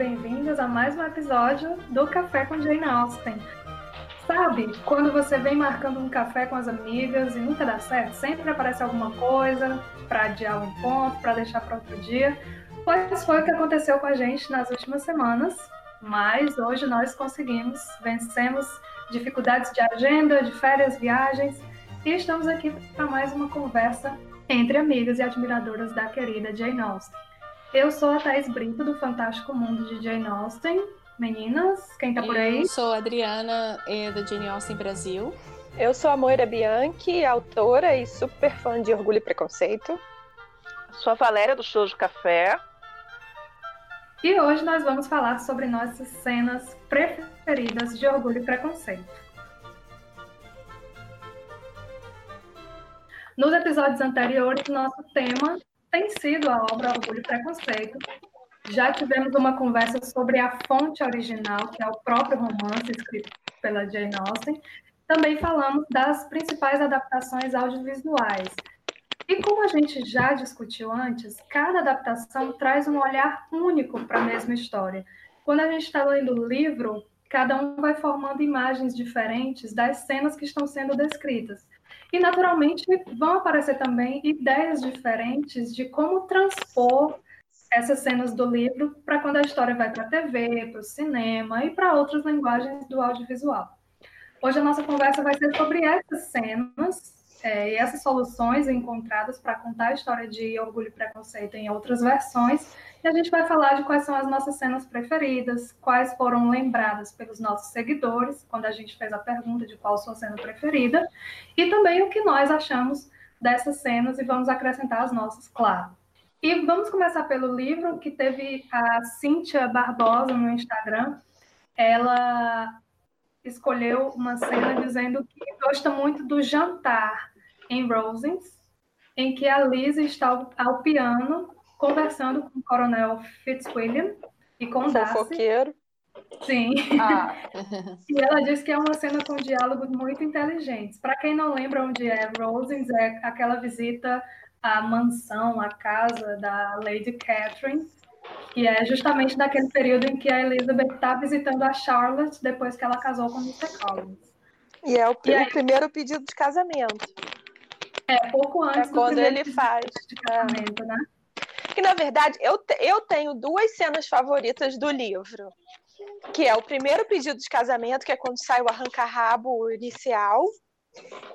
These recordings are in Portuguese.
Bem-vindas a mais um episódio do Café com Jane Austen. Sabe, quando você vem marcando um café com as amigas e nunca dá certo, sempre aparece alguma coisa para adiar o encontro, para deixar para outro dia. Pois foi o que aconteceu com a gente nas últimas semanas, mas hoje nós conseguimos, vencemos dificuldades de agenda, de férias, viagens e estamos aqui para mais uma conversa entre amigas e admiradoras da querida Jane Austen. Eu sou a Thais Brito, do Fantástico Mundo de Jane Austen. Meninas, quem tá por aí? Eu sou a Adriana, é, da Jane Austen Brasil. Eu sou a Moira Bianchi, autora e super fã de Orgulho e Preconceito. Sou a Valéria, do Show de Café. E hoje nós vamos falar sobre nossas cenas preferidas de Orgulho e Preconceito. Nos episódios anteriores, nosso tema tem sido a obra Orgulho e Preconceito. Já tivemos uma conversa sobre a fonte original, que é o próprio romance escrito pela Jane Austen. Também falamos das principais adaptações audiovisuais. E como a gente já discutiu antes, cada adaptação traz um olhar único para a mesma história. Quando a gente está lendo o livro, cada um vai formando imagens diferentes das cenas que estão sendo descritas. E, naturalmente, vão aparecer também ideias diferentes de como transpor essas cenas do livro para quando a história vai para a TV, para o cinema e para outras linguagens do audiovisual. Hoje a nossa conversa vai ser sobre essas cenas é, e essas soluções encontradas para contar a história de Orgulho e Preconceito em outras versões. E a gente vai falar de quais são as nossas cenas preferidas, quais foram lembradas pelos nossos seguidores, quando a gente fez a pergunta de qual sua cena preferida, e também o que nós achamos dessas cenas e vamos acrescentar as nossas, claro. E vamos começar pelo livro que teve a Cíntia Barbosa no Instagram. Ela escolheu uma cena dizendo que gosta muito do jantar em Rosens, em que a Liz está ao, ao piano conversando com o Coronel Fitzwilliam e com o Darcy. Fofoqueiro. Sim. Ah. e ela diz que é uma cena com diálogos muito inteligentes. Para quem não lembra onde é Rosens, é aquela visita à mansão, à casa da Lady Catherine, que é justamente naquele período em que a Elizabeth está visitando a Charlotte depois que ela casou com o Mr. Collins. E é o, e aí, primeiro pedido de casamento. É, pouco antes é quando ele faz. de casamento, né? Que na verdade eu, eu tenho duas cenas favoritas do livro. Que é o primeiro pedido de casamento, que é quando sai o arranca-rabo inicial,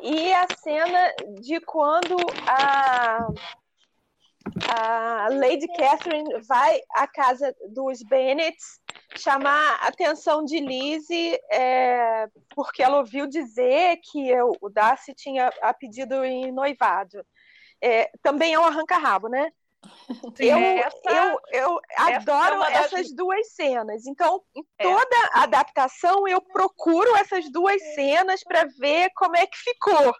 e a cena de quando a a Lady Catherine vai à casa dos Bennet chamar a atenção de Lizzie é, porque ela ouviu dizer que eu, o Darcy tinha a pedido em noivado. É, também é um arranca-rabo, né? Sim, eu, essa, eu, eu adoro é essas duas cenas. Então, em é. toda é. adaptação, eu procuro essas duas cenas para ver como é que ficou.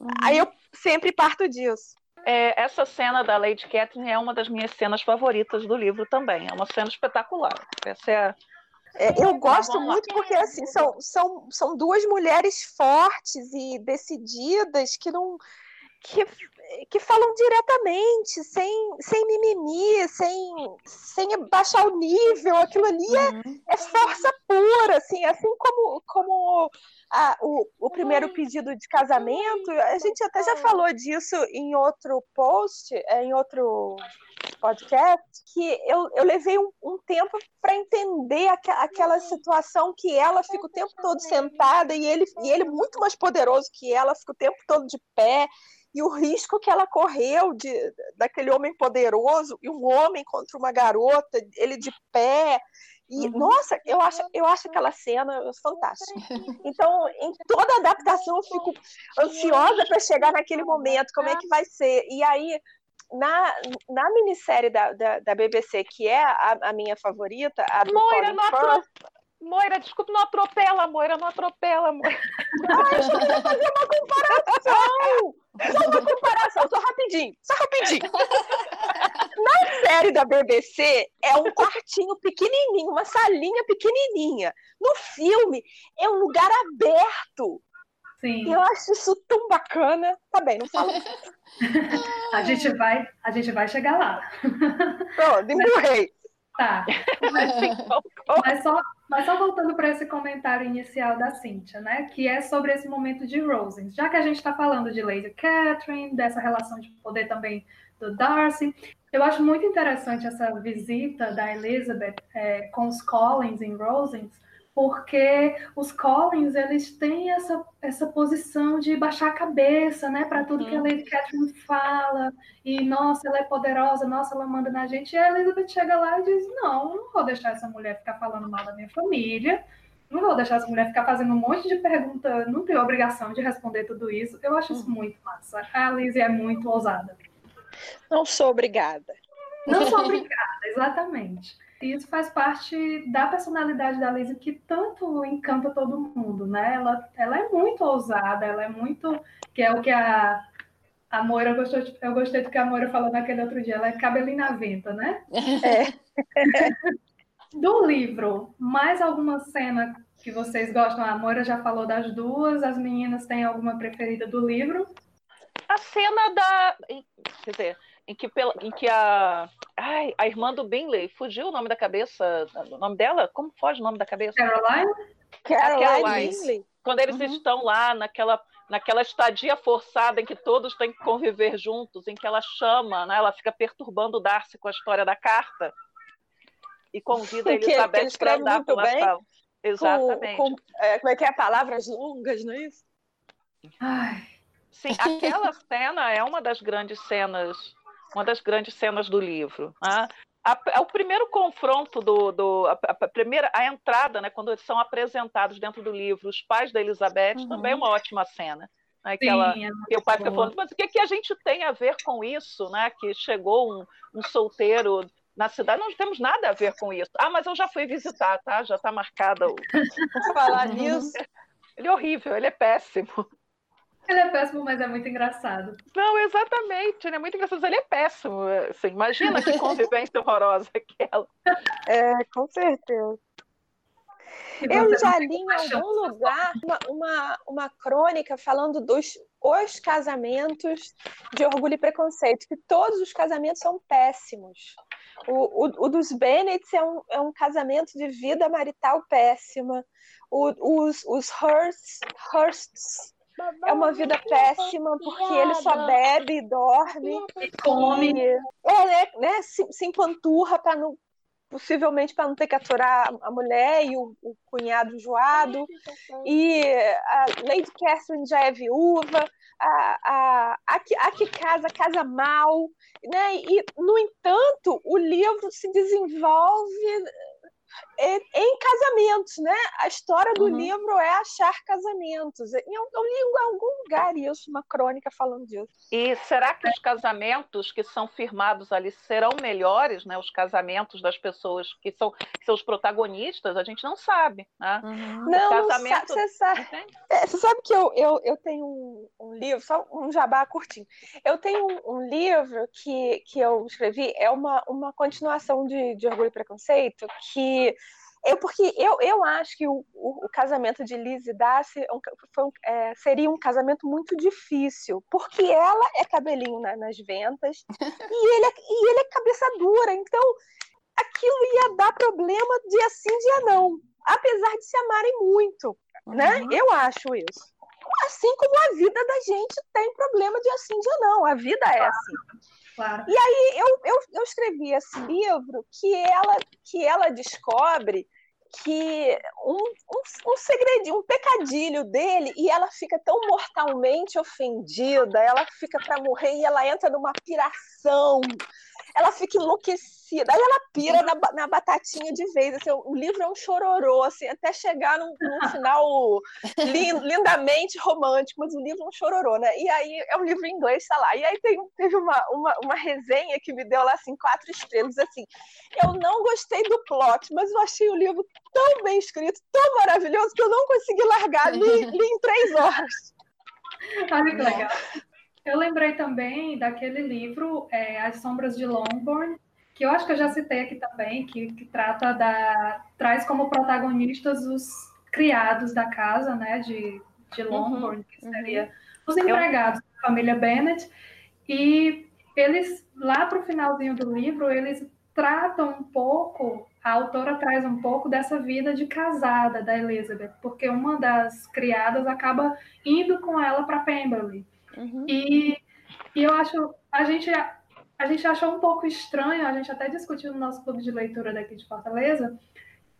Uhum. Aí eu sempre parto disso. É, essa cena da Lady Catherine é uma das minhas cenas favoritas do livro também. É uma cena espetacular. Essa é, é eu gosto muito porque assim são, são, são duas mulheres fortes e decididas que não que, que falam diretamente, sem, sem mimimi, sem, sem baixar o nível, aquilo ali é, uhum. é força pura, assim, assim como, como a, o, o primeiro pedido de casamento, a gente até já falou disso em outro post, é, em outro podcast, que eu, eu levei um, um tempo para entender aqu aquela situação que ela fica o tempo todo sentada e ele, e ele muito mais poderoso que ela, fica o tempo todo de pé, e o risco que ela correu de, daquele homem poderoso e um homem contra uma garota, ele de pé. E, uhum. nossa, eu acho, eu acho aquela cena fantástica. Então, em toda adaptação, eu fico ansiosa para chegar naquele momento, como é que vai ser. E aí, na, na minissérie da, da, da BBC, que é a, a minha favorita, a do Moira, não, Firth, Moira, desculpa, não atropela, Moira, não atropela, Moira. Ai, eu fazer uma comparação! Só uma comparação, só rapidinho, só rapidinho. Na série da BBC é um quartinho pequenininho, uma salinha pequenininha. No filme é um lugar aberto. Sim. Eu acho isso tão bacana. Tá bem, não falo. a gente vai, a gente vai chegar lá. Pronto, empurrei. Tá. Mas, só, mas só voltando para esse comentário inicial da Cíntia, né? Que é sobre esse momento de Rosens. Já que a gente está falando de Lady Catherine, dessa relação de poder também do Darcy, eu acho muito interessante essa visita da Elizabeth é, com os Collins em Rosens, porque os Collins eles têm essa, essa posição de baixar a cabeça, né, para tudo uhum. que a uhum. Lady Catherine fala, e nossa, ela é poderosa, nossa, ela manda na gente, e a Elizabeth chega lá e diz: Não, não vou deixar essa mulher ficar falando mal da minha família, não vou deixar essa mulher ficar fazendo um monte de perguntas, não tenho obrigação de responder tudo isso. Eu acho isso uhum. muito massa. A Lizzie é muito ousada. Não sou obrigada. Não sou obrigada, exatamente. E isso faz parte da personalidade da Lizzie que tanto encanta todo mundo, né? Ela, ela é muito ousada, ela é muito. que é o que a, a Moira gostou. Eu gostei do que a Moira falou naquele outro dia, ela é cabelinho na venta, né? É. do livro, mais alguma cena que vocês gostam? A Moira já falou das duas, as meninas têm alguma preferida do livro? A cena da. Quer dizer, em que, pela, em que a, ai, a irmã do Bingley fugiu o nome da cabeça. O nome dela? Como foge o nome da cabeça? Caroline? Caroline, Caroline. Bingley. Quando eles uhum. estão lá naquela, naquela estadia forçada em que todos têm que conviver juntos, em que ela chama, né, ela fica perturbando o Darcy com a história da carta e convida a Elizabeth para andar pela bem, sala. Exatamente. Com, com, é, como é que é? Palavras longas, não é isso? Ai. Sim, aquela cena é uma das grandes cenas uma das grandes cenas do livro. Né? A, a, o primeiro confronto do, do a, a, primeira a entrada, né, quando eles são apresentados dentro do livro, os pais da Elizabeth, uhum. também é uma ótima cena. Né, que, Sim, ela, é que o pai fica falando, mas o que, que a gente tem a ver com isso, né? Que chegou um, um solteiro na cidade, não temos nada a ver com isso. Ah, mas eu já fui visitar, tá? Já está marcada o. Falar nisso. Ele é horrível, ele é péssimo. Ele é péssimo, mas é muito engraçado. Não, exatamente. Ele é muito engraçado, ele é péssimo. Assim, imagina que convivência horrorosa aquela. É, com certeza. Eu já li em algum lugar uma, uma, uma, crônica falando dos os casamentos de orgulho e preconceito, que todos os casamentos são péssimos. O, o, o dos Bennett é um, é um casamento de vida marital péssima. O, os, os Hursts, Hursts é uma vida péssima porque ele só bebe e dorme. E come é, né, né se, se empanturra para não possivelmente para não ter que aturar a mulher e o, o cunhado joado e a Lady Catherine já é viúva a, a, a, que, a que casa casa mal né e no entanto o livro se desenvolve em casamentos, né? A história do uhum. livro é achar casamentos. Eu, eu li em algum lugar isso, uma crônica falando disso. E será que os casamentos que são firmados ali serão melhores, né? Os casamentos das pessoas que são, os protagonistas, a gente não sabe, né? Uhum. Não, casamento... você sabe, é, você sabe que eu, eu, eu tenho um, um, livro, só um jabá curtinho. Eu tenho um, um, livro que, que eu escrevi, é uma, uma continuação de, de Orgulho e Preconceito, que eu, porque eu, eu acho que o, o, o casamento de Liz e Darcy é um, é, seria um casamento muito difícil, porque ela é cabelinho na, nas ventas e, ele é, e ele é cabeça dura, então aquilo ia dar problema dia sim, dia não, apesar de se amarem muito, né? uhum. Eu acho isso. Assim como a vida da gente tem problema de assim, dia não, a vida é assim. Claro. E aí eu, eu, eu escrevi esse livro que ela, que ela descobre que um, um, um segredinho, um pecadilho dele, e ela fica tão mortalmente ofendida, ela fica para morrer e ela entra numa piração ela fica enlouquecida. Aí ela pira na, na batatinha de vez. Assim, o livro é um chororô, assim, até chegar num, num final lind, lindamente romântico, mas o livro é um chororô, né? E aí é um livro em inglês, tá lá. E aí tem, teve uma, uma, uma resenha que me deu lá assim, quatro estrelas. Assim, eu não gostei do plot, mas eu achei o livro tão bem escrito, tão maravilhoso, que eu não consegui largar. Li, li em três horas. Olha que legal. Eu lembrei também daquele livro, é, As Sombras de Longbourn, que eu acho que eu já citei aqui também, que, que trata da. traz como protagonistas os criados da casa, né, de, de uhum, Longbourn, uhum, que seria uhum. os empregados eu... da família Bennett. E eles, lá para o finalzinho do livro, eles trata um pouco, a autora traz um pouco dessa vida de casada da Elizabeth, porque uma das criadas acaba indo com ela para Pemberley. Uhum. E, e eu acho, a gente, a gente achou um pouco estranho, a gente até discutiu no nosso clube de leitura daqui de Fortaleza,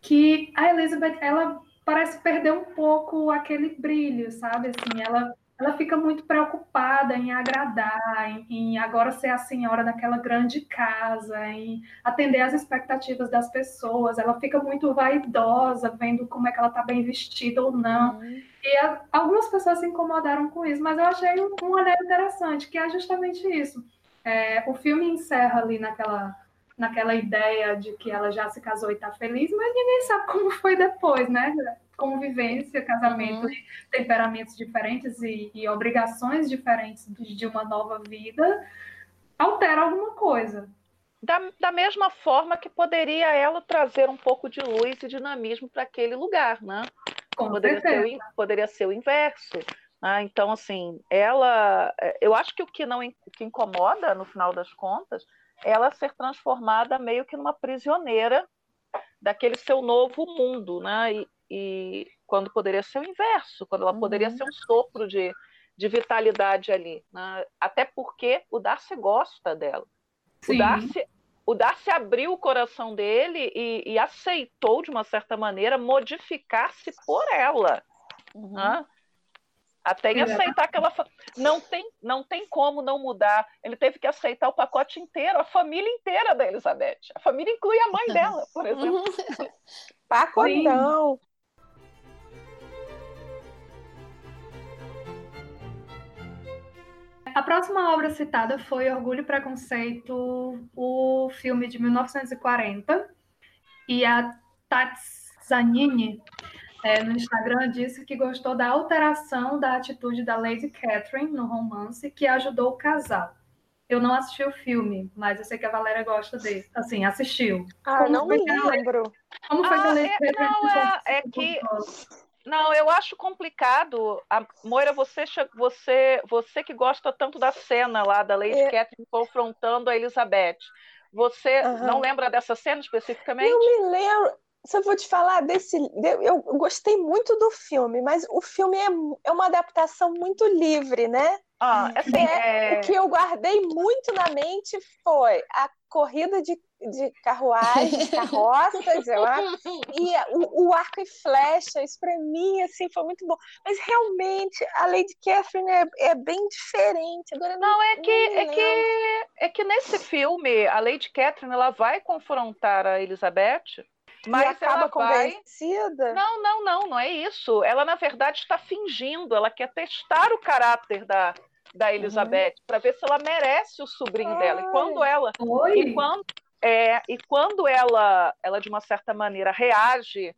que a Elizabeth, ela parece perder um pouco aquele brilho, sabe? Assim, ela ela fica muito preocupada em agradar, em, em, agora ser a senhora daquela grande casa, em atender às expectativas das pessoas. Ela fica muito vaidosa, vendo como é que ela está bem vestida ou não. Uhum. E a, algumas pessoas se incomodaram com isso, mas eu achei um, um olhar interessante, que é justamente isso. É, o filme encerra ali naquela naquela ideia de que ela já se casou e está feliz, mas ninguém sabe como foi depois, né? Convivência, casamento, uhum. temperamentos diferentes e, e, obrigações diferentes de, de uma nova vida, altera alguma coisa. Da, da mesma forma que poderia ela trazer um pouco de luz e dinamismo para aquele lugar, né? Com poderia, ser o, poderia ser o inverso. Né? Então, assim, ela. Eu acho que o que não o que incomoda, no final das contas, é ela ser transformada meio que numa prisioneira daquele seu novo mundo, né? E, e quando poderia ser o inverso, quando ela uhum. poderia ser um sopro de, de vitalidade ali. Né? Até porque o Darcy gosta dela. O Darcy, o Darcy abriu o coração dele e, e aceitou, de uma certa maneira, modificar-se por ela. Uhum. Né? Até em aceitar que ela não tem, não tem como não mudar. Ele teve que aceitar o pacote inteiro, a família inteira da Elizabeth. A família inclui a mãe dela, por exemplo. Pacotão. A próxima obra citada foi Orgulho e Preconceito, o filme de 1940. E a Tats Zanini, é, no Instagram, disse que gostou da alteração da atitude da Lady Catherine no romance, que ajudou o casal. Eu não assisti o filme, mas eu sei que a Valéria gosta dele. Assim, assistiu. Ah, Como não me lembro. Como foi ah, que a Lady é, Catherine... Não, é, é que... Não, eu acho complicado. A, Moira, você, você, você que gosta tanto da cena lá da Lady é. Catherine confrontando a Elizabeth. Você uhum. não lembra dessa cena especificamente? Eu me lembro. Eu vou te falar desse. Eu gostei muito do filme, mas o filme é, é uma adaptação muito livre, né? Ah, assim, é. O que eu guardei muito na mente foi a corrida de, de carruagens, carroças, eu acho, e o, o, arco e flecha, isso para mim assim, foi muito bom. Mas realmente a Lady Catherine é, é bem diferente. Agora, não, não é que, é, que, é que nesse filme a Lady Catherine ela vai confrontar a Elizabeth. Mas e acaba ela convencida? Vai... Não, não, não, não é isso. Ela, na verdade, está fingindo, ela quer testar o caráter da, da Elizabeth uhum. para ver se ela merece o sobrinho Ai. dela. E quando ela Oi? e quando é, e quando ela ela de uma certa maneira reage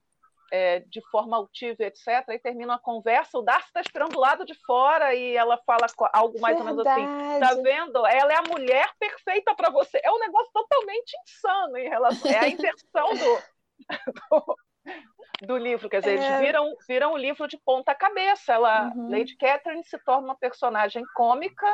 é, de forma altiva, etc. E termina a conversa, o Darcy está esperando do lado de fora e ela fala algo mais Verdade. ou menos assim: tá vendo? Ela é a mulher perfeita para você. É um negócio totalmente insano em relação. É a inversão do, do, do livro, quer dizer, é... eles viram, viram o livro de ponta cabeça. Ela, uhum. Lady Catherine se torna uma personagem cômica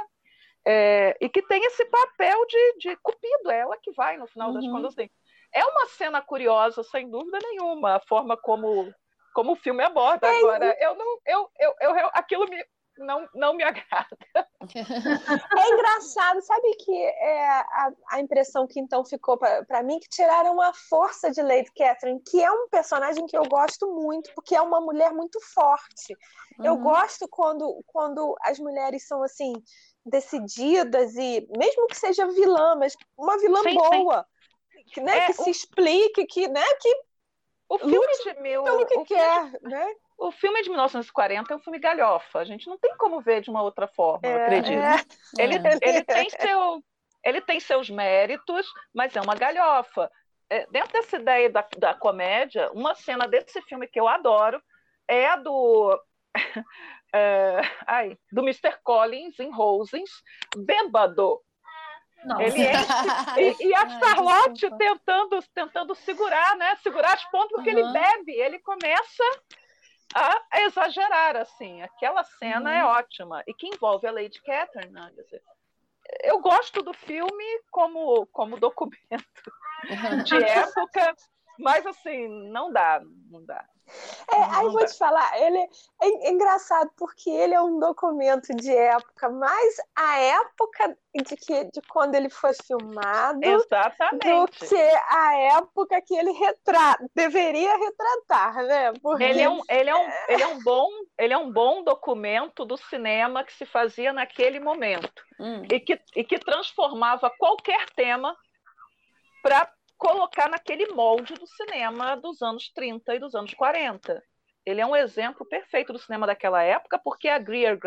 é, e que tem esse papel de, de cupido, é ela que vai, no final uhum. das contas. Assim. É uma cena curiosa, sem dúvida nenhuma, a forma como, como o filme aborda. É, Agora, eu não, eu, eu, eu, aquilo me, não, não me agrada. É engraçado, sabe que é a, a impressão que então ficou para mim que tiraram a força de Lady Catherine, que é um personagem que eu gosto muito, porque é uma mulher muito forte. Uhum. Eu gosto quando, quando as mulheres são assim decididas e mesmo que seja vilã, mas uma vilã sim, boa, sim. que, né, é, que o... se explique, que, né, que o filme de mil, pelo que quer, de... né? O filme de 1940 é um filme galhofa. A gente não tem como ver de uma outra forma, é, acredito. É. Ele, ele, tem seu, ele tem seus méritos, mas é uma galhofa. É, dentro dessa ideia da, da comédia, uma cena desse filme que eu adoro é a do. é, ai, do Mr. Collins em Rosens, bêbado. Ele enche, e, e, a Charlotte tentando, tentando segurar, né? Segurar as pontas, porque uhum. ele bebe, ele começa a exagerar, assim. Aquela cena é uhum. é ótima. E que envolve a Lady Catherine, né? Dizer, eu gosto do filme como, como documento de época, mas assim, não dá, não dá. É, aí vou te falar, ele é, é, engraçado porque ele é um documento de época, mas a época de, que, de quando ele foi filmado Exatamente. do que a época que ele retrata, deveria retratar, né? Porque... Ele, é um, ele, é um, ele, é um bom, ele é um bom documento do cinema que se fazia naquele momento hum. e, que, e que transformava qualquer tema para colocar naquele molde do cinema dos anos 30 e dos anos 40. Ele é um exemplo perfeito do cinema daquela época, porque a Greer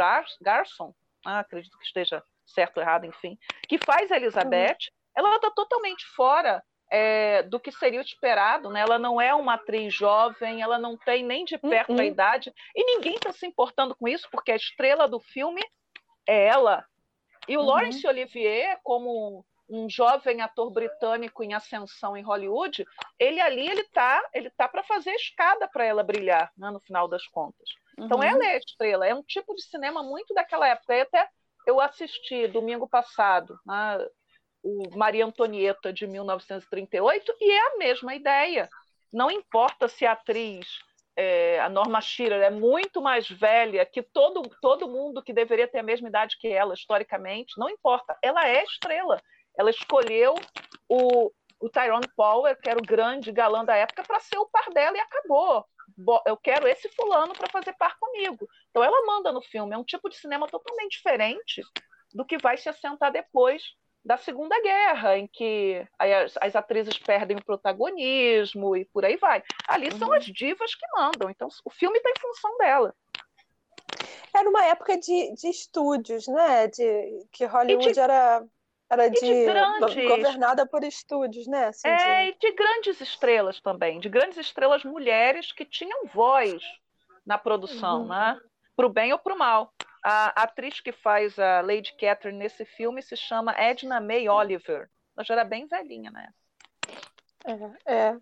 Garson, ah, acredito que esteja certo ou errado, enfim, que faz a Elizabeth, ela está totalmente fora é, do que seria esperado, né? Ela não é uma atriz jovem, ela não tem nem de perto uhum. a idade, e ninguém está se importando com isso, porque a estrela do filme é ela. E o uhum. Laurence Olivier, como um jovem ator britânico em ascensão em Hollywood, ele ali ele tá, ele tá para fazer escada para ela brilhar, né, no final das contas. Então uhum. ela é a estrela, é um tipo de cinema muito daquela época. E até eu assisti domingo passado né, o Maria Antonieta de 1938 e é a mesma ideia. Não importa se a atriz é, a Norma Shearer é muito mais velha que todo, todo mundo que deveria ter a mesma idade que ela, historicamente, não importa, ela é estrela ela escolheu o, o Tyrone Power, que era o grande galã da época, para ser o par dela e acabou. Eu quero esse fulano para fazer par comigo. Então ela manda no filme. É um tipo de cinema totalmente diferente do que vai se assentar depois da Segunda Guerra, em que as, as atrizes perdem o protagonismo e por aí vai. Ali uhum. são as divas que mandam. Então o filme está em função dela. Era uma época de, de estúdios, né? De, que Hollywood de... era era de, de grandes... governada por estúdios, né? Assim, é, de... e de grandes estrelas também, de grandes estrelas mulheres que tinham voz na produção, uhum. né? Para o bem ou para o mal. A atriz que faz a Lady Catherine nesse filme se chama Edna May Oliver. Ela já era bem velhinha, né? É, é.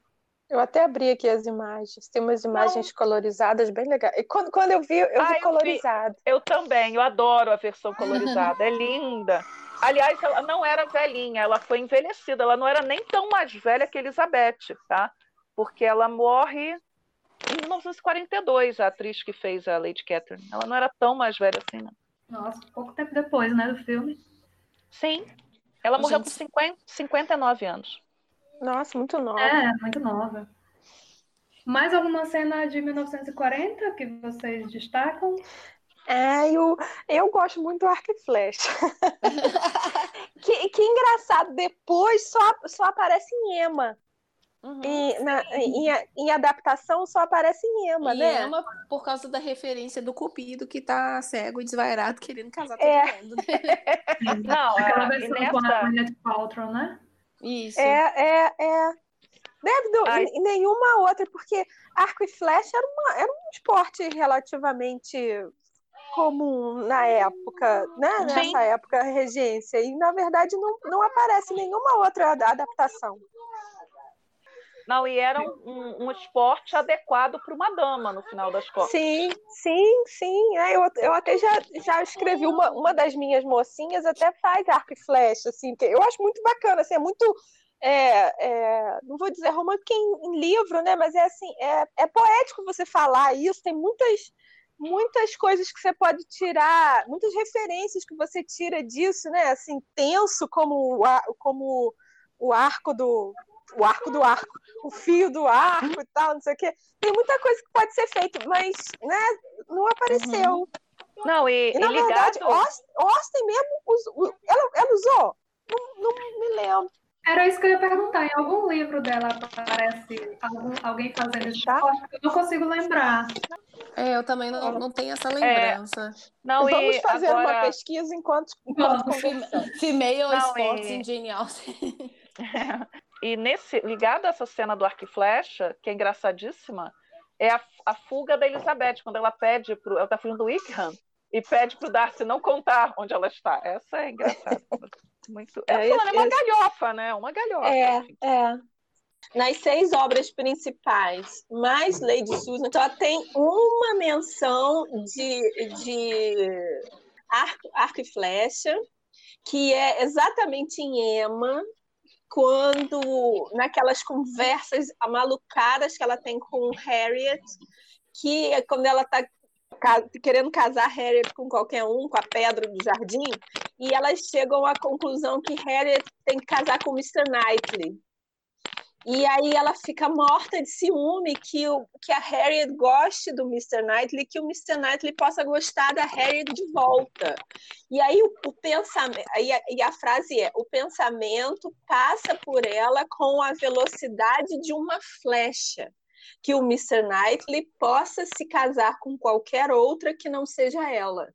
Eu até abri aqui as imagens. Tem umas imagens Não. colorizadas bem legais. E quando, quando eu vi, eu ah, vi colorizado. Eu, vi. eu também, eu adoro a versão colorizada. é linda. Aliás, ela não era velhinha, ela foi envelhecida, ela não era nem tão mais velha que Elizabeth, tá? Porque ela morre em 1942, a atriz que fez a Lady Catherine. Ela não era tão mais velha assim, não. Nossa, pouco tempo depois, né, do filme. Sim. Ela morreu com 50, 59 anos. Nossa, muito nova. É, muito nova. Mais alguma cena de 1940 que vocês destacam? É, eu, eu gosto muito do arco e flecha. que, que engraçado, depois só, só aparece em Ema. Uhum. E, na, em, em, adaptação só aparece em Ema, em né? Ema por causa da referência do Cupido que tá cego e desvairado querendo casar todo é. mundo. Né? Não, aquela versão nessa... com a Gwyneth Paltrow, né? Isso. É, é, é. Deve do, nenhuma outra, porque arco e flecha era, uma, era um esporte relativamente comum na época, né? Nessa Sim. época regência. E na verdade não, não aparece nenhuma outra adaptação. Não, e era um, um, um esporte adequado para uma dama, no final das contas. Sim, sim, sim. É, eu, eu até já, já escrevi uma, uma das minhas mocinhas, até faz arco e flecha, assim, que eu acho muito bacana, assim, é muito. É, é, não vou dizer romântico em, em, livro, né? Mas é assim, é, é poético você falar isso, tem muitas muitas coisas que você pode tirar, muitas referências que você tira disso, né? Assim, tenso como, como o arco do o arco do arco, o fio do arco e tal, não sei o quê. Tem muita coisa que pode ser feita, mas né, não apareceu. Uhum. Não, e, e na e verdade, ligado... Austin mesmo usou, ela, ela usou? Não, não me lembro. Era isso que eu ia perguntar. Em algum livro dela aparece algum, alguém fazendo isso? Eu não consigo lembrar. É, eu também não, não tenho essa lembrança. É. Não, Vamos fazer agora... uma pesquisa enquanto, enquanto conversamos. Female não, Sports e... in Genial. e nesse, ligado a essa cena do arco e flecha, que é engraçadíssima, é a, a fuga da Elizabeth, quando ela pede pro. Ela tá fugindo do Wickham e pede pro Darcy não contar onde ela está. Essa é engraçada. Muito. É, é uma galhofa, né? Uma galhofa. É, é. Nas seis obras principais, mais Lady Susan, só tem uma menção de, de arco, arco e flecha, que é exatamente em Emma, quando naquelas conversas amalucadas que ela tem com Harriet, que é quando ela está querendo casar Harriet com qualquer um, com a pedra do jardim, e elas chegam à conclusão que Harriet tem que casar com Mr. Knightley. E aí ela fica morta de ciúme que, o, que a Harriet goste do Mr. Knightley, que o Mr. Knightley possa gostar da Harriet de volta. E aí o, o pensamento, e a, e a frase é: o pensamento passa por ela com a velocidade de uma flecha que o Mr. Knightley possa se casar com qualquer outra que não seja ela.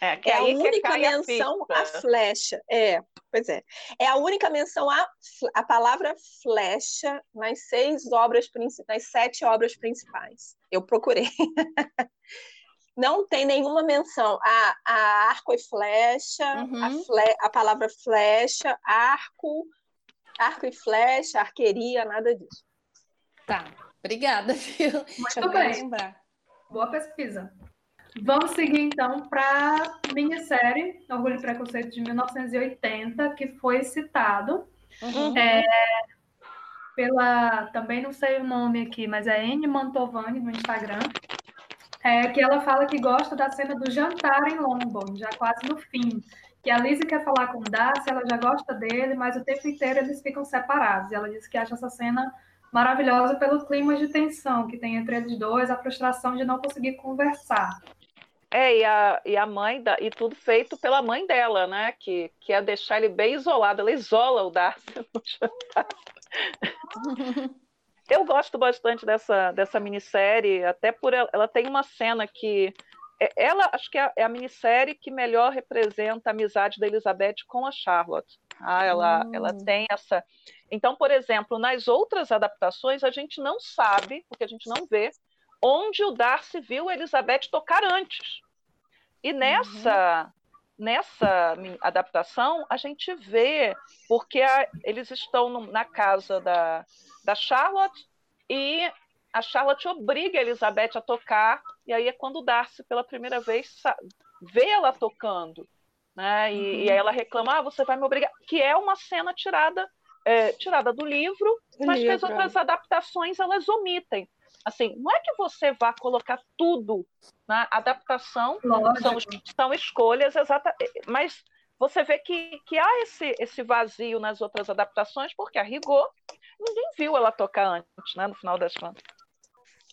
É, é a única menção à flecha. É, pois é. É a única menção à a palavra flecha nas seis obras principais, nas sete obras principais. Eu procurei. Não tem nenhuma menção a, a arco e flecha, uhum. a, fle, a palavra flecha, arco, arco e flecha, arqueria, nada disso. Tá. Obrigada, viu? Muito bem. Lembrar. Boa pesquisa. Vamos seguir então para a minissérie Orgulho e Preconceito de 1980, que foi citado uhum. é, pela, também não sei o nome aqui, mas é Anne Mantovani no Instagram, é, que ela fala que gosta da cena do jantar em Longbourn, já quase no fim. Que a Lizzie quer falar com o Darcy, ela já gosta dele, mas o tempo inteiro eles ficam separados. E ela diz que acha essa cena maravilhosa pelo clima de tensão que tem entre eles dois, a frustração de não conseguir conversar. É, e a, e a mãe, da, e tudo feito pela mãe dela, né? Que, que é deixar ele bem isolado. Ela isola o Darcy no jantar. Eu gosto bastante dessa, dessa minissérie, até por ela, ela tem uma cena que. É, ela, acho que é, é a minissérie que melhor representa a amizade da Elizabeth com a Charlotte. Ah, ela, hum. ela tem essa. Então, por exemplo, nas outras adaptações, a gente não sabe, porque a gente não vê, onde o Darcy viu a Elizabeth tocar antes. E nessa, uhum. nessa adaptação, a gente vê, porque a, eles estão no, na casa da, da Charlotte e a Charlotte obriga a Elizabeth a tocar, e aí é quando o Darcy, pela primeira vez, vê ela tocando. Né? E, uhum. e aí ela reclama, ah, você vai me obrigar, que é uma cena tirada é, tirada do livro, mas que as outras adaptações elas omitem. Assim, não é que você vá colocar tudo na adaptação, são, são escolhas exatas, mas você vê que, que há esse, esse vazio nas outras adaptações, porque a rigor, ninguém viu ela tocar antes, né, no final das contas.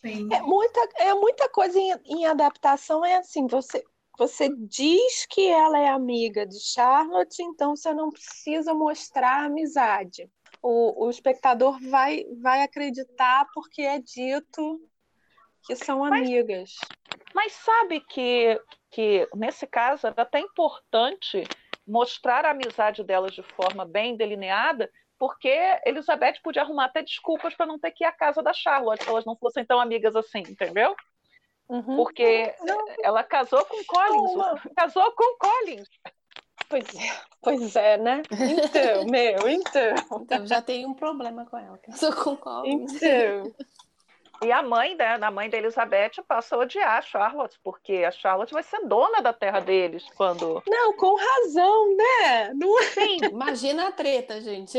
Sim. É muita, é muita coisa em, em adaptação, é assim, você, você diz que ela é amiga de Charlotte, então você não precisa mostrar amizade. O, o espectador vai, vai acreditar porque é dito que são amigas. Mas, mas sabe que, que, nesse caso, era até importante mostrar a amizade delas de forma bem delineada, porque Elizabeth podia arrumar até desculpas para não ter que ir à casa da Charlotte, se elas não fossem tão amigas assim, entendeu? Uhum. Porque não, ela casou com Collins, não, casou com Collins. Pois é, pois é, né? Então, meu, então. Então já tem um problema com ela, casou com Collins. Então. E a mãe, né, a mãe da Elizabeth passa a odiar a Charlotte, porque a Charlotte vai ser dona da terra deles quando. Não, com razão, né? Não... É? Sim, imagina a treta, gente.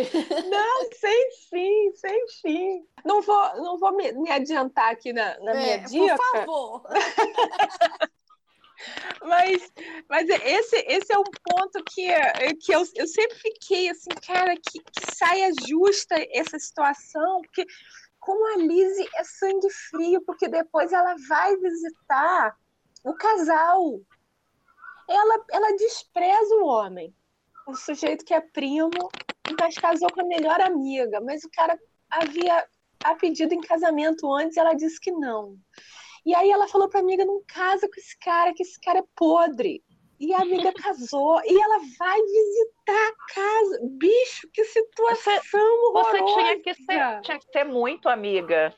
Não, sem fim, sem fim. Não vou, não vou me, me adiantar aqui na, na é, minha dica. Por favor. Mas, mas esse, esse é um ponto que, que eu, eu sempre fiquei assim, cara, que, que saia justa essa situação, porque como a Lizzie é sangue frio, porque depois ela vai visitar o casal. Ela, ela despreza o homem, o sujeito que é primo, mas casou com a melhor amiga, mas o cara havia a pedido em casamento antes, ela disse que não. E aí ela falou para a amiga: não casa com esse cara, que esse cara é podre. E a amiga casou e ela vai visitar a casa. Bicho, que situação você, horrorosa. Você tinha que ser, tinha que ser muito amiga.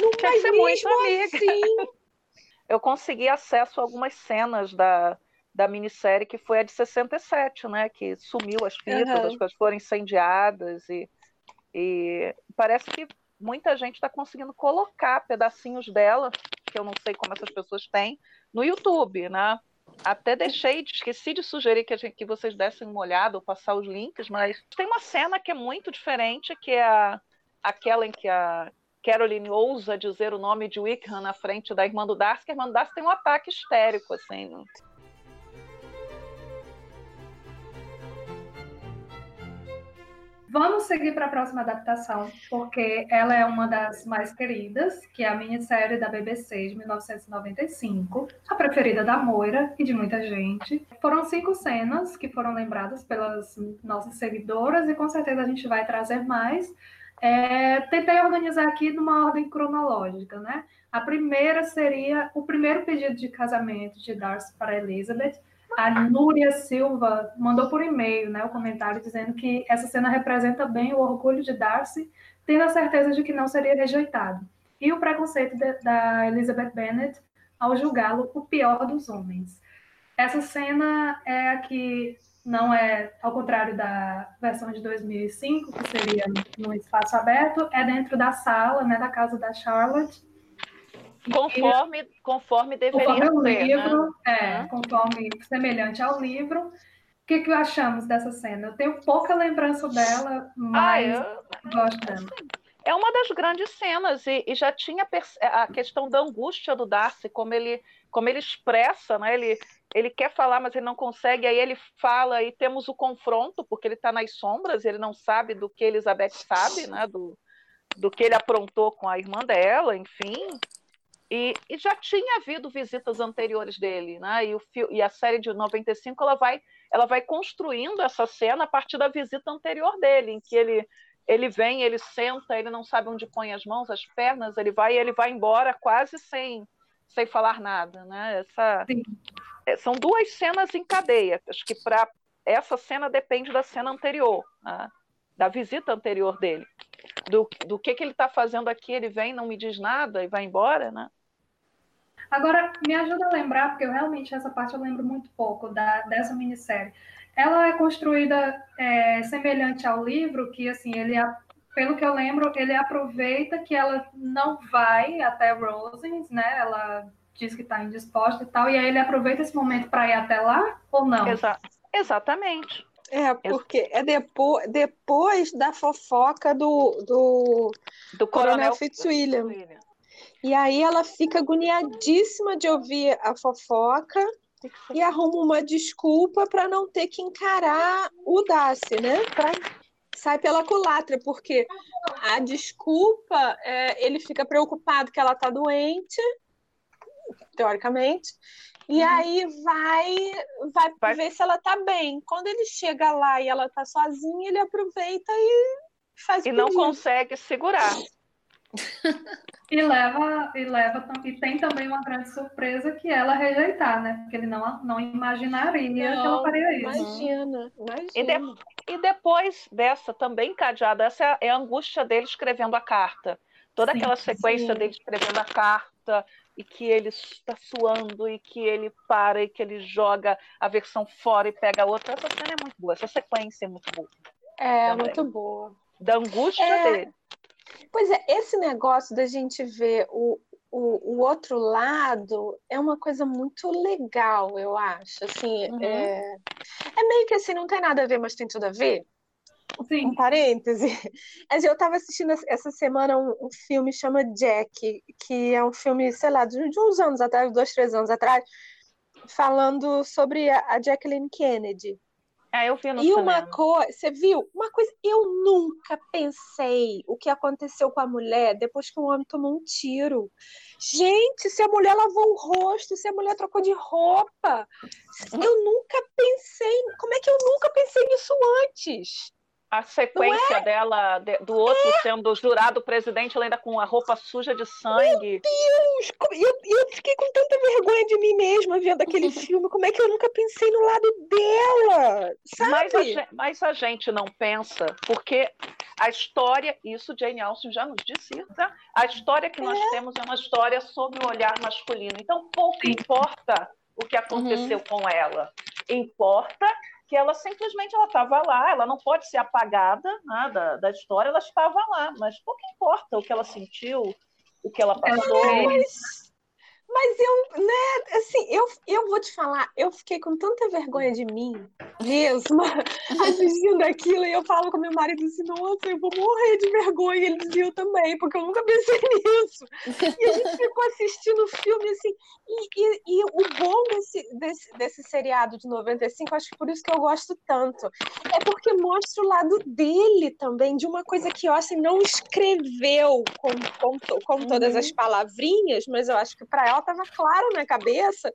Não tinha que ser muito amiga. Assim... Eu consegui acesso a algumas cenas da, da minissérie que foi a de 67, né? Que sumiu as fitas, uhum. as coisas foram incendiadas e, e parece que muita gente está conseguindo colocar pedacinhos dela, que eu não sei como essas pessoas têm, no YouTube, né? até deixei, esqueci de sugerir que, gente, que, vocês dessem uma olhada ou passar os links, mas tem uma cena que é muito diferente, que é a, aquela em que a Caroline ousa dizer o nome de Wickham na frente da irmã do Darcy, que a irmã do Darcy tem um ataque histérico, assim. Vamos seguir para a próxima adaptação, porque ela é uma das mais queridas, que é a minissérie da BBC de 1995, a preferida da Moira e de muita gente. Foram cinco cenas que foram lembradas pelas nossas seguidoras e com certeza a gente vai trazer mais. É, tentei organizar aqui numa ordem cronológica, né? A primeira seria o primeiro pedido de casamento de Darcy para Elizabeth, a Núria Silva mandou por e-mail né, o comentário dizendo que essa cena representa bem o orgulho de Darcy, tendo a certeza de que não seria rejeitado, e o preconceito de, da Elizabeth Bennet ao julgá-lo o pior dos homens. Essa cena é a que não é, ao contrário da versão de 2005, que seria no espaço aberto, é dentro da sala, né, da casa da Charlotte, Conforme, conforme deveria conforme ser. livro, né? é, uhum. conforme semelhante ao livro. O que, que achamos dessa cena? Eu tenho pouca lembrança dela, mas ah, eu... gosto dela. É uma das grandes cenas, e, e já tinha a questão da angústia do Darcy, como ele, como ele expressa, né? ele, ele quer falar, mas ele não consegue, aí ele fala, e temos o confronto, porque ele está nas sombras, ele não sabe do que Elizabeth sabe, né? do, do que ele aprontou com a irmã dela, enfim. E, e, já tinha havido visitas anteriores dele, né? E, o, e a série de 95 ela vai, ela vai construindo essa cena a partir da visita anterior dele, em que ele ele vem, ele senta, ele não sabe onde põe as mãos, as pernas, ele vai e ele vai embora quase sem, sem falar nada, né? Essa, é, são duas cenas em cadeia. Acho que para essa cena depende da cena anterior, né? da visita anterior dele do, do que, que ele está fazendo aqui, ele vem, não me diz nada e vai embora, né? Agora, me ajuda a lembrar, porque eu realmente essa parte eu lembro muito pouco da, dessa minissérie. Ela é construída é, semelhante ao livro, que assim, ele, pelo que eu lembro, ele aproveita que ela não vai até Rosens, né? Ela diz que está indisposta e tal, e aí ele aproveita esse momento para ir até lá ou não? Exa exatamente. É, porque é depois, depois da fofoca do, do, do Coronel, Coronel Fitzwilliam. Fitzwilliam. E aí ela fica agoniadíssima de ouvir a fofoca e arruma uma desculpa para não ter que encarar o Darcy, né? Pra... Sai pela culatra, porque a desculpa, é, ele fica preocupado que ela tá doente, teoricamente, e uhum. aí vai, vai, vai ver se ela tá bem. Quando ele chega lá e ela tá sozinha, ele aproveita e faz E não consegue segurar. e leva e leva e tem também uma grande surpresa que ela rejeitar, né? Porque ele não não imaginaria não, que ela faria isso. Imagina, imagina. E, de, e depois dessa também cadeada, essa é a angústia dele escrevendo a carta. Toda sim, aquela sequência sim. dele escrevendo a carta, e que ele está suando e que ele para e que ele joga a versão fora e pega a outra. Essa cena é muito boa, essa sequência é muito boa. É, também. muito boa. Da angústia é... dele. Pois é, esse negócio da gente ver o, o, o, outro lado é uma coisa muito legal, eu acho. Assim, uhum. é, é meio que assim, não tem nada a ver, mas tem tudo a ver. Sim. Um parêntese. Eu estava assistindo essa semana um, um, filme chama Jack, que é um filme, sei lá, de, de, uns anos atrás, dois, três anos atrás, falando sobre a, a Jacqueline Kennedy. Ah, eu vi no E cinema. uma coisa, você viu? Uma coisa, eu nunca pensei o que aconteceu com a mulher depois que o homem tomou um tiro. Gente, se a mulher lavou o rosto, se a mulher trocou de roupa, eu nunca pensei. Como é que eu nunca pensei nisso antes? A sequência é? dela, de, do outro é? sendo jurado presidente, ela ainda com a roupa suja de sangue. Meu Deus! Eu, eu fiquei com tanta vergonha de mim mesma vendo aquele filme. Como é que eu nunca pensei no lado dela? Sabe? Mas a, mas a gente não pensa, porque a história, isso Jane Austen já nos disse, tá? a história que nós é. temos é uma história sob o olhar masculino. Então, pouco importa o que aconteceu uhum. com ela. Importa que ela simplesmente ela estava lá, ela não pode ser apagada né, da, da história, ela estava lá, mas pouco importa o que ela sentiu, o que ela passou. Mas, Mas eu, né, assim, eu, eu vou te falar, eu fiquei com tanta vergonha de mim mesmo, assistindo aquilo, e eu falo com meu marido assim, nossa, eu vou morrer de vergonha, ele dizia também, porque eu nunca pensei nisso. E a gente ficou assistindo o filme, assim, e, e, e, o bom desse, desse, desse seriado de 95, acho que por isso que eu gosto tanto, é porque mostra o lado dele também, de uma coisa que Austin não escreveu com, com, com todas as uhum. palavrinhas, mas eu acho que para ela estava claro na cabeça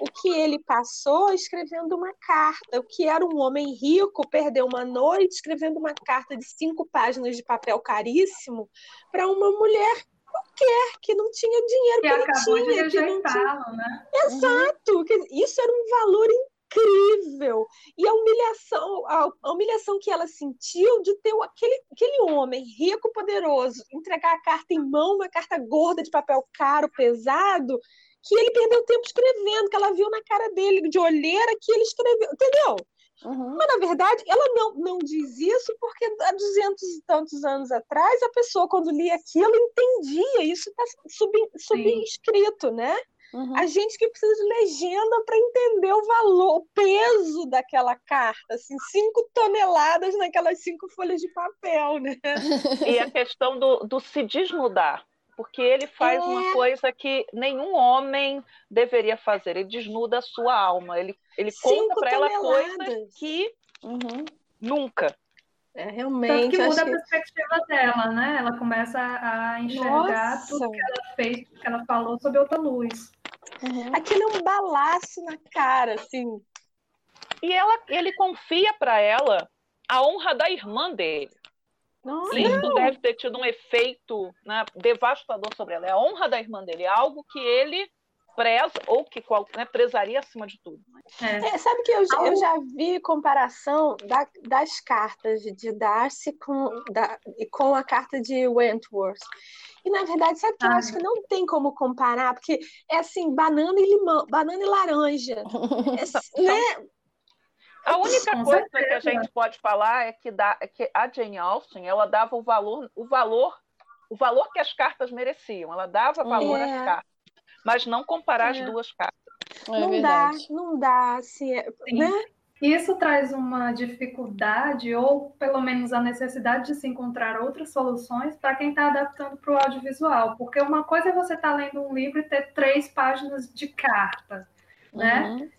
o que ele passou escrevendo uma carta. O que era um homem rico perder uma noite escrevendo uma carta de cinco páginas de papel caríssimo para uma mulher qualquer que não tinha dinheiro que, que acabou tinha, que não tinha. Né? Exato, uhum. isso era um valor incrível. E a humilhação, a, a, humilhação que ela sentiu de ter aquele, aquele homem rico, poderoso, entregar a carta em mão, uma carta gorda de papel caro, pesado, que ele perdeu tempo escrevendo, que ela viu na cara dele, de olheira, que ele escreveu, entendeu? Uhum. Mas, na verdade, ela não, não diz isso porque há duzentos e tantos anos atrás, a pessoa, quando lia aquilo, entendia. Isso está sub, subscrito, né? Uhum. A gente que precisa de legenda para entender o valor, o peso daquela carta, assim, cinco toneladas naquelas cinco folhas de papel, né? E a questão do, do se desnudar, porque ele faz é. uma coisa que nenhum homem deveria fazer. Ele desnuda a sua alma. Ele, ele conta para ela coisas que uhum. nunca. É, realmente. Tanto que muda a perspectiva que... dela, né? Ela começa a enxergar Nossa. tudo que ela fez, que ela falou sobre outra luz. Uhum. Aquilo é um balaço na cara, assim. E ela, ele confia para ela a honra da irmã dele. Nossa, Isso não. deve ter tido um efeito né, devastador sobre ela. É a honra da irmã dele, é algo que ele preza, ou que né, prezaria acima de tudo. É. É, sabe que eu, eu, já vi comparação da, das cartas de Darcy com, da, com a carta de Wentworth. E na verdade, sabe que eu acho que não tem como comparar, porque é assim, banana e limão, banana e laranja. É, né? A única coisa que a gente pode falar é que, dá, é que a Jane Austen ela dava o valor, o valor, o valor que as cartas mereciam. Ela dava valor é. às cartas, mas não comparar é. as duas cartas. É não verdade. dá, não dá, assim, é, né? Isso traz uma dificuldade, ou pelo menos a necessidade de se encontrar outras soluções para quem está adaptando para o audiovisual. Porque uma coisa é você estar tá lendo um livro e ter três páginas de carta, né? Uhum.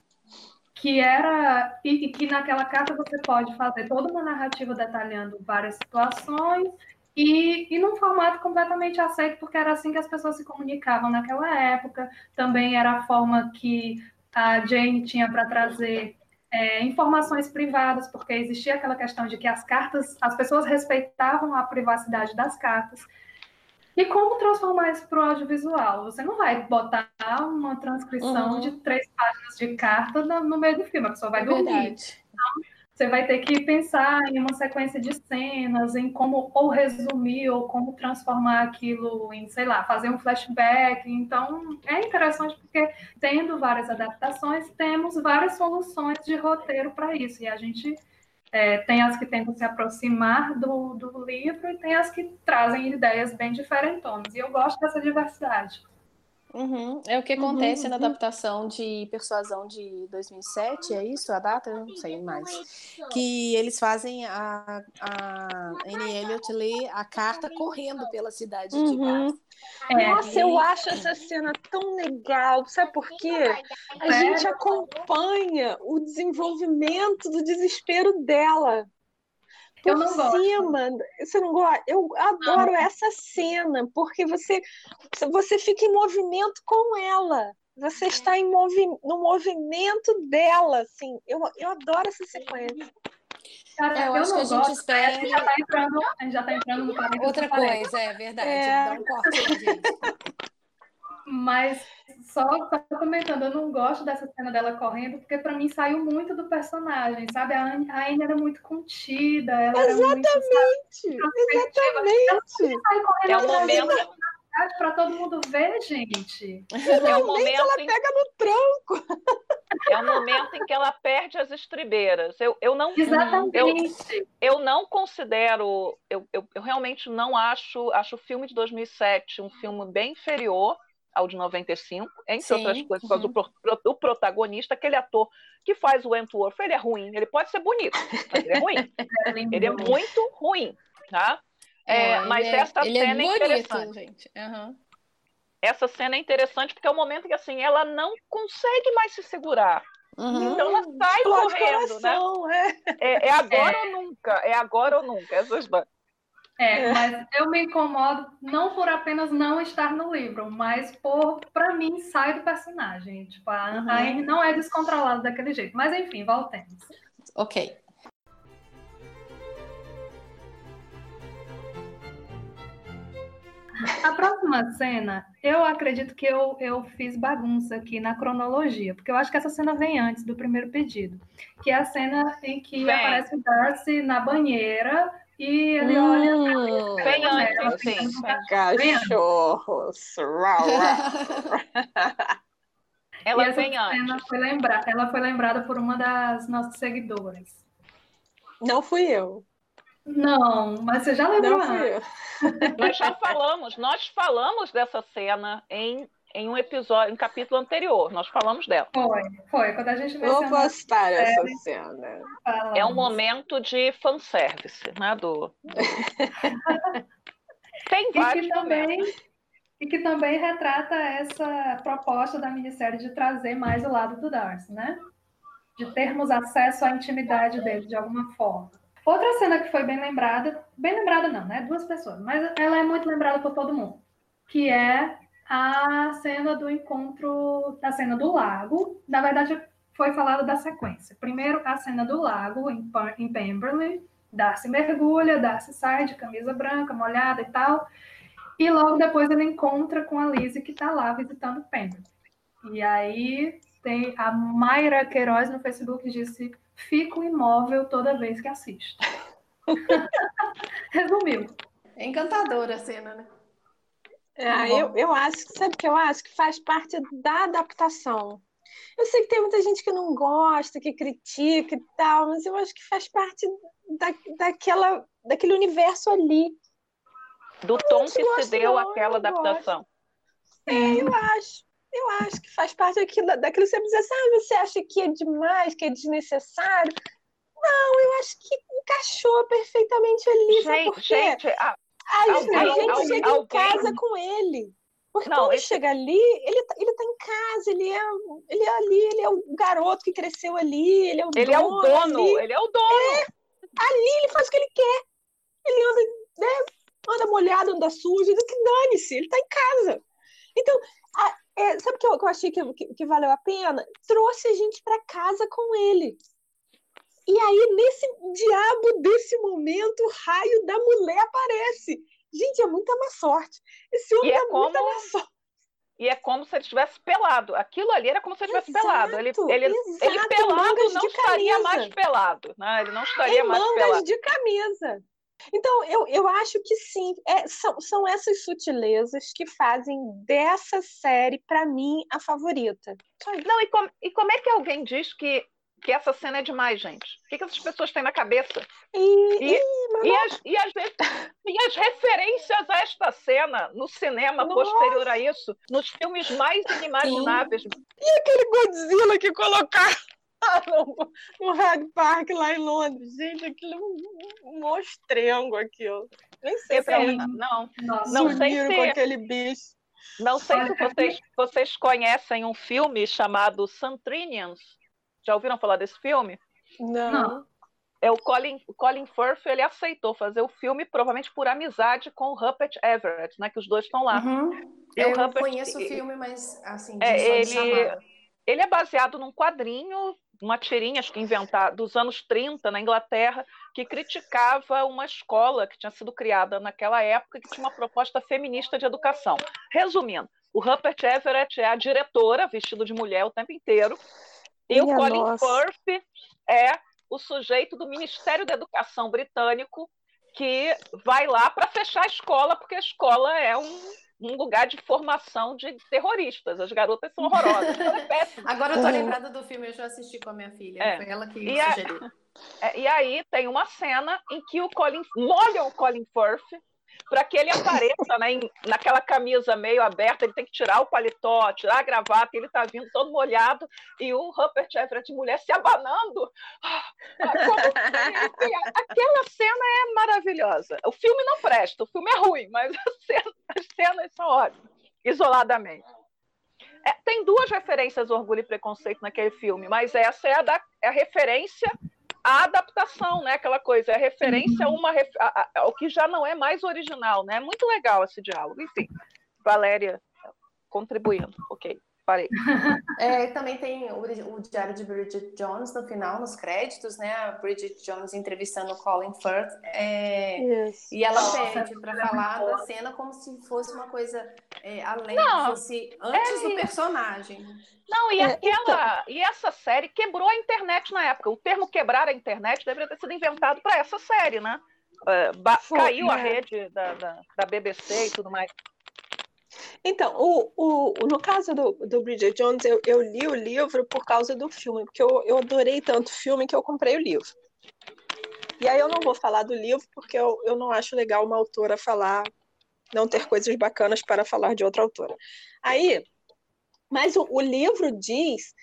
Que era. E, e que naquela carta você pode fazer toda uma narrativa detalhando várias situações e, e num formato completamente aceito, porque era assim que as pessoas se comunicavam naquela época. Também era a forma que a Jane tinha para trazer é, informações privadas, porque existia aquela questão de que as cartas, as pessoas respeitavam a privacidade das cartas. E como transformar isso para o audiovisual? Você não vai botar uma transcrição uhum. de três páginas de carta no meio do filme, a pessoa vai é dormir. Verdade. Então, você vai ter que pensar em uma sequência de cenas, em como ou resumir ou como transformar aquilo em, sei lá, fazer um flashback. Então, é interessante porque tendo várias adaptações, temos várias soluções de roteiro para isso. E a gente é, tem as que tentam se aproximar do, do livro e tem as que trazem ideias bem diferentonas. E eu gosto dessa diversidade. Uhum. É o que acontece uhum, na adaptação de Persuasão de 2007, é isso a data? Eu não sei mais. Que eles fazem a, a Anne Elliot ler a carta correndo pela cidade uhum. de Bath. É, Nossa, eu acho essa cena tão legal, sabe por quê? A gente acompanha o desenvolvimento do desespero dela por eu não cima. Gosto. Você não gosta? Eu adoro ah. essa cena, porque você, você fica em movimento com ela. Você está em movi no movimento dela, assim. Eu, eu adoro essa sequência. Cara, é, eu, eu acho que a gente espera. A gente já está entrando, já tá entrando no Outra coisa, é verdade. É... Dá um corte gente. Mas só, só comentando, eu não gosto dessa cena dela correndo, porque para mim saiu muito do personagem, sabe? A Anne, a Anne era muito contida. exatamente! Muito, exatamente! É o momento para todo mundo ver, gente. É o momento ela em... pega no tronco. É o momento em que ela perde as estribeiras. Eu, eu não Exatamente. Eu, eu não considero, eu, eu, eu realmente não acho, acho o filme de 2007 um filme bem inferior ao de 95, entre Sim, outras coisas, por causa uhum. do, do, protagonista, aquele ator que faz o Wentworth, ele é ruim, ele pode ser bonito, mas ele é ruim. ele é muito ruim, tá? É, é mas é, essa cena é, é bonito, interessante. Gente. Uhum. Essa cena é interessante porque é o momento que assim ela não consegue mais se segurar. Uhum. Então ela sai Explode correndo, né? coração, né? É. é, agora ou nunca, é agora ou nunca, essas é, é, mas eu me incomodo não por apenas não estar no livro, mas por, para mim, sai do personagem. Tipo, a, uhum. Anne não é descontrolada daquele jeito. Mas enfim, voltemos. Ok. A próxima cena, eu acredito que eu, eu fiz bagunça aqui na cronologia, porque eu acho que essa cena vem antes do primeiro pedido, que é a cena em que vem. aparece o Darcy na banheira e ele hum, olha. Bem antes, sim. Cachorros. ela vem antes. Foi lembra... Ela foi lembrada por uma das nossas seguidoras. Não fui eu. Não, mas você já lembrou. Não fui eu. Nós já falamos, nós falamos dessa cena em em um episódio, em um capítulo anterior. Nós falamos dela. Foi, foi. Quando a gente Vou postar essa cena. Falamos. É um momento de fanservice, né? Do... Tem vários e que também E que também retrata essa proposta da minissérie de trazer mais o lado do Darcy, né? De termos acesso à intimidade dele de alguma forma. Outra cena que foi bem lembrada, bem lembrada não, né? Duas pessoas, mas ela é muito lembrada por todo mundo, que é a cena do encontro, a cena do lago. Na verdade, foi falado da sequência. Primeiro, a cena do lago em, em Pemberley. Darcy mergulha, Darcy sai de camisa branca, molhada e tal. E logo depois ele encontra com a Lizzie, que está lá visitando Pemberley. E aí tem a Mayra Queiroz no Facebook disse: Fico imóvel toda vez que assisto. Resumiu. É encantadora a cena, né? É, eu, eu acho que, sabe o que eu acho? Que faz parte da adaptação. Eu sei que tem muita gente que não gosta, que critica e tal, mas eu acho que faz parte da, daquela, daquele universo ali. Do tom que se deu aquela adaptação. É, eu acho. Eu acho que faz parte daquilo, daquilo você diz assim, ah, você acha que é demais, que é desnecessário? Não, eu acho que encaixou perfeitamente ali. Gente, gente a, a, alguém, a gente alguém, chega alguém... em casa com ele. Porque não, quando esse... chega ali, ele tá, ele tá em casa, ele é, ele é ali, ele é o garoto que cresceu ali, ele é o ele dono. É o dono ali. Ele é o dono. É, ali ele faz o que ele quer. Ele anda, né, anda molhado, anda sujo, que dane-se, ele tá em casa. Então, a, é, sabe o que eu, que eu achei que, que, que valeu a pena? Trouxe a gente para casa com ele. E aí, nesse diabo desse momento, o raio da mulher aparece. Gente, é muita má sorte. Esse homem é, é como... muita má sorte. E é como se ele estivesse pelado. Aquilo ali era como se ele estivesse pelado. Ele, ele, exato, ele pelado não estaria mais pelado. Né? Ele não estaria em mais mangas pelado. de camisa. Então, eu, eu acho que sim, é, são, são essas sutilezas que fazem dessa série, para mim, a favorita. Não, e, com, e como é que alguém diz que que essa cena é demais, gente. O que, que essas pessoas têm na cabeça? E, e, e, as, e, as, e as referências a esta cena no cinema Nossa. posterior a isso, nos filmes mais inimagináveis. E aquele Godzilla que colocaram no, no Hyde Park lá em Londres. Gente, aquilo é um monstrengo aquilo. Nem sei se é Não, não, não sei se... com aquele bicho. Não sei se vocês, vocês conhecem um filme chamado Santrinians, já ouviram falar desse filme? Não. Não. É o Colin, o Colin Firth, ele aceitou fazer o filme provavelmente por amizade com o Rupert Everett, né? Que os dois estão lá. Uhum. Eu Rupert, conheço o filme, mas assim, é, ele, ele é baseado num quadrinho, uma tirinha, acho que inventada, dos anos 30, na Inglaterra, que criticava uma escola que tinha sido criada naquela época que tinha uma proposta feminista de educação. Resumindo, o Rupert Everett é a diretora, vestido de mulher o tempo inteiro, e Minha o Colin nossa. Firth é o sujeito do Ministério da Educação britânico que vai lá para fechar a escola, porque a escola é um, um, lugar de formação de terroristas. As garotas são horrorosas. é Agora eu tô lembrada do filme, eu já assisti com a minha filha. É. Foi ela que e sugeriu. A, é, e aí tem uma cena em que o Colin molha o Colin Firth para que ele apareça né, em, naquela camisa meio aberta, ele tem que tirar o paletó, tirar a gravata, ele está vindo todo molhado, e o Rupert Everett, mulher, se abanando. Ah, aquela cena é maravilhosa. O filme não presta, o filme é ruim, mas cena, as cenas são ótimas, isoladamente. É, tem duas referências Orgulho e Preconceito naquele filme, mas essa é a, da, é a referência à adaptação, né? Aquela coisa, é a referência a uma a, a, ao que já não é mais original, né? Muito legal esse diálogo. Enfim, Valéria contribuindo, ok parei. É, também tem o, o, diário de Bridget Jones no final, nos créditos, né? A Bridget Jones entrevistando Colin Firth. É, e ela pede para falar da cena como se fosse uma coisa é, além, Não, fosse antes é... do personagem. Não, e é, aquela. Então... E essa série quebrou a internet na época. O termo quebrar a internet deveria ter sido inventado para essa série, né? Uh, Foi, caiu a rede da, da, da BBC e tudo mais. Então, o, o, no caso do, do Bridget Jones, eu, eu li o livro por causa do filme, porque eu, eu adorei tanto o filme que eu comprei o livro. E aí eu não vou falar do livro, porque eu, eu não acho legal uma autora falar, não ter coisas bacanas para falar de outra autora. Aí, mas o, o livro diz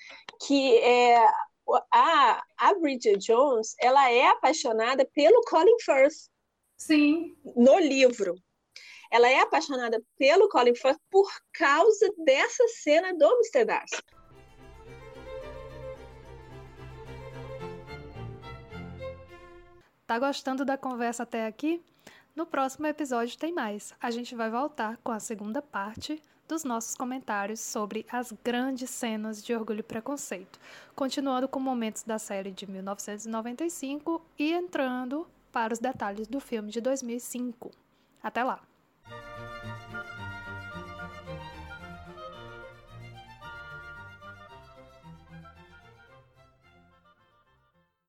que é, a, a Bridget Jones, ela é apaixonada pelo Colin Firth. Sim. No livro. Ela é apaixonada pelo Colin Firth por causa dessa cena do Mr. Darcy. Tá gostando da conversa até aqui? No próximo episódio tem mais. A gente vai voltar com a segunda parte dos nossos comentários sobre as grandes cenas de Orgulho e Preconceito, continuando com momentos da série de 1995 e entrando para os detalhes do filme de 2005. Até lá!